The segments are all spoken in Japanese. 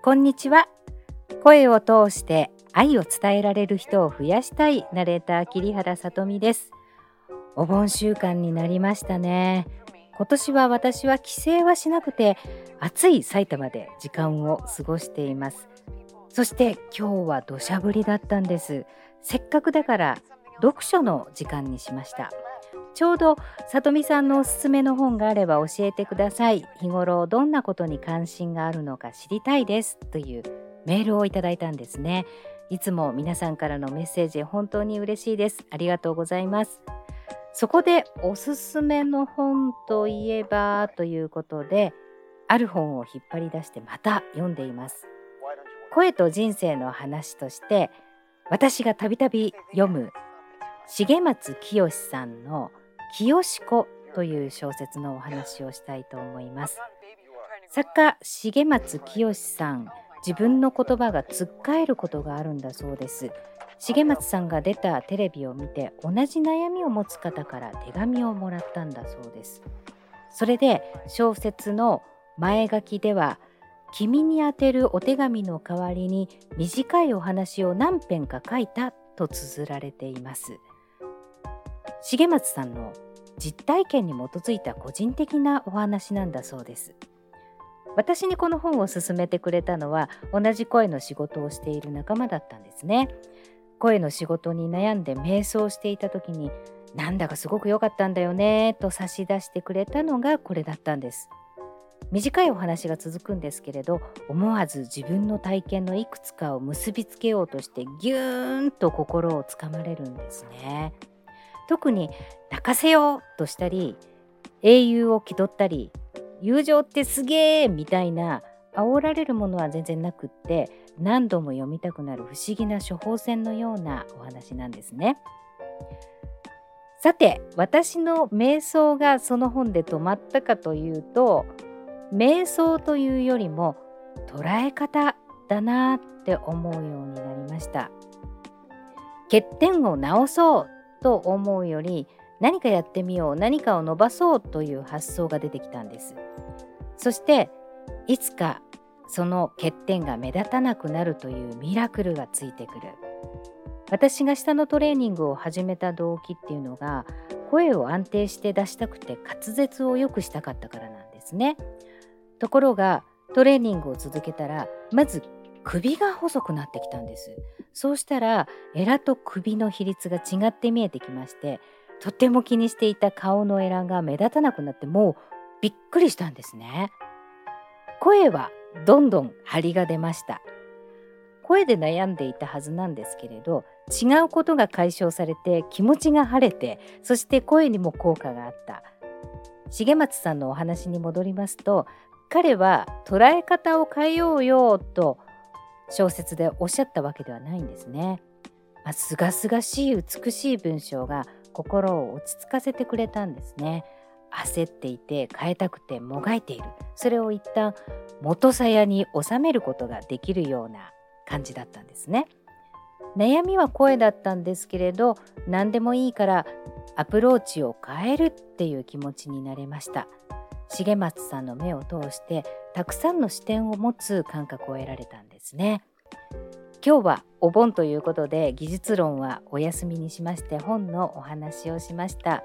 こんにちは。声を通して愛を伝えられる人を増やしたい。ナレーター桐原さとみです。お盆週間になりましたね。今年は私は帰省はしなくて暑い埼玉で時間を過ごしています。そして今日は土砂降りだったんです。せっかくだから読書の時間にしました。ちょうど里美さんのおすすめの本があれば教えてください。日頃どんなことに関心があるのか知りたいです。というメールをいただいたんですね。いつも皆さんからのメッセージ本当に嬉しいです。ありがとうございます。そこでおすすめの本といえばということである本を引っ張り出してまた読んでいます。声と人生の話として私がたびたび読む重松清さんの清子という小説のお話をしたいと思います。作家重松清さん自分の言葉がつっかえることがあるんだそうです。重松さんが出たテレビを見て同じ悩みを持つ方から手紙をもらったんだそうです。それで小説の前書きでは君に宛てるお手紙の代わりに短いお話を何編か書いたと綴られています重松さんの実体験に基づいた個人的なお話なんだそうです。私にこの本を勧めてくれたのは同じ声の仕事をしている仲間だったんですね。声の仕事に悩んで瞑想していた時になんだかすごく良かったんだよねと差し出してくれたのがこれだったんです。短いお話が続くんですけれど思わず自分の体験のいくつかを結びつけようとしてギューンと心をつかまれるんですね。特に泣かせようとしたり英雄を気取ったり友情ってすげえみたいな煽られるものは全然なくって何度も読みたくなる不思議な処方箋のようなお話なんですね。さて私の瞑想がその本で止まったかというと瞑想というよりも捉え方だなって思うようになりました。欠点を直そうと思うより何かやってみよう何かを伸ばそうという発想が出てきたんです。そしていつかその欠点が目立たなくなるというミラクルがついてくる。私が下のトレーニングを始めた動機っていうのが声を安定して出したくて滑舌を良くしたかったからなんですね。ところがトレーニングを続けたらまず首が細くなってきたんです。そうしたらエラと首の比率が違って見えてきましてとても気にしていた顔のエラが目立たなくなってもうびっくりしたんですね。声はどんどん張りが出ました。声で悩んでいたはずなんですけれど違うことが解消されて気持ちが晴れてそして声にも効果があった。重松さんのお話に戻りますと彼は捉え方を変えようよと小説でおっしゃったわけではないんですね。すがすがしい美しい文章が心を落ち着かせてくれたんですね。焦っていて変えたくてもがいているそれを一旦元さやに収めることができるような感じだったんですね。悩みは声だったんですけれど何でもいいからアプローチを変えるっていう気持ちになれました重松さんの目を通してたくさんの視点を持つ感覚を得られたんですね。今日はお盆ということで技術論はお休みにしまして本のお話をしました。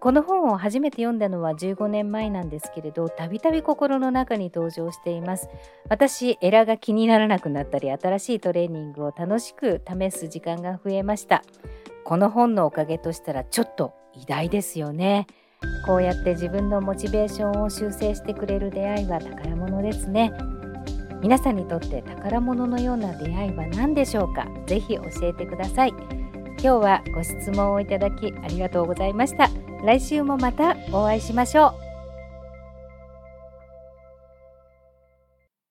この本を初めて読んだのは15年前なんですけれどたびたび心の中に登場しています。私エラが気にならなくなったり新しいトレーニングを楽しく試す時間が増えました。この本のおかげとしたらちょっと偉大ですよね。こうやって自分のモチベーションを修正してくれる出会いは宝物ですね。皆さんにとって宝物のような出会いは何でしょうか？ぜひ教えてください。今日はご質問をいただきありがとうございました。来週もまたお会いしましょう。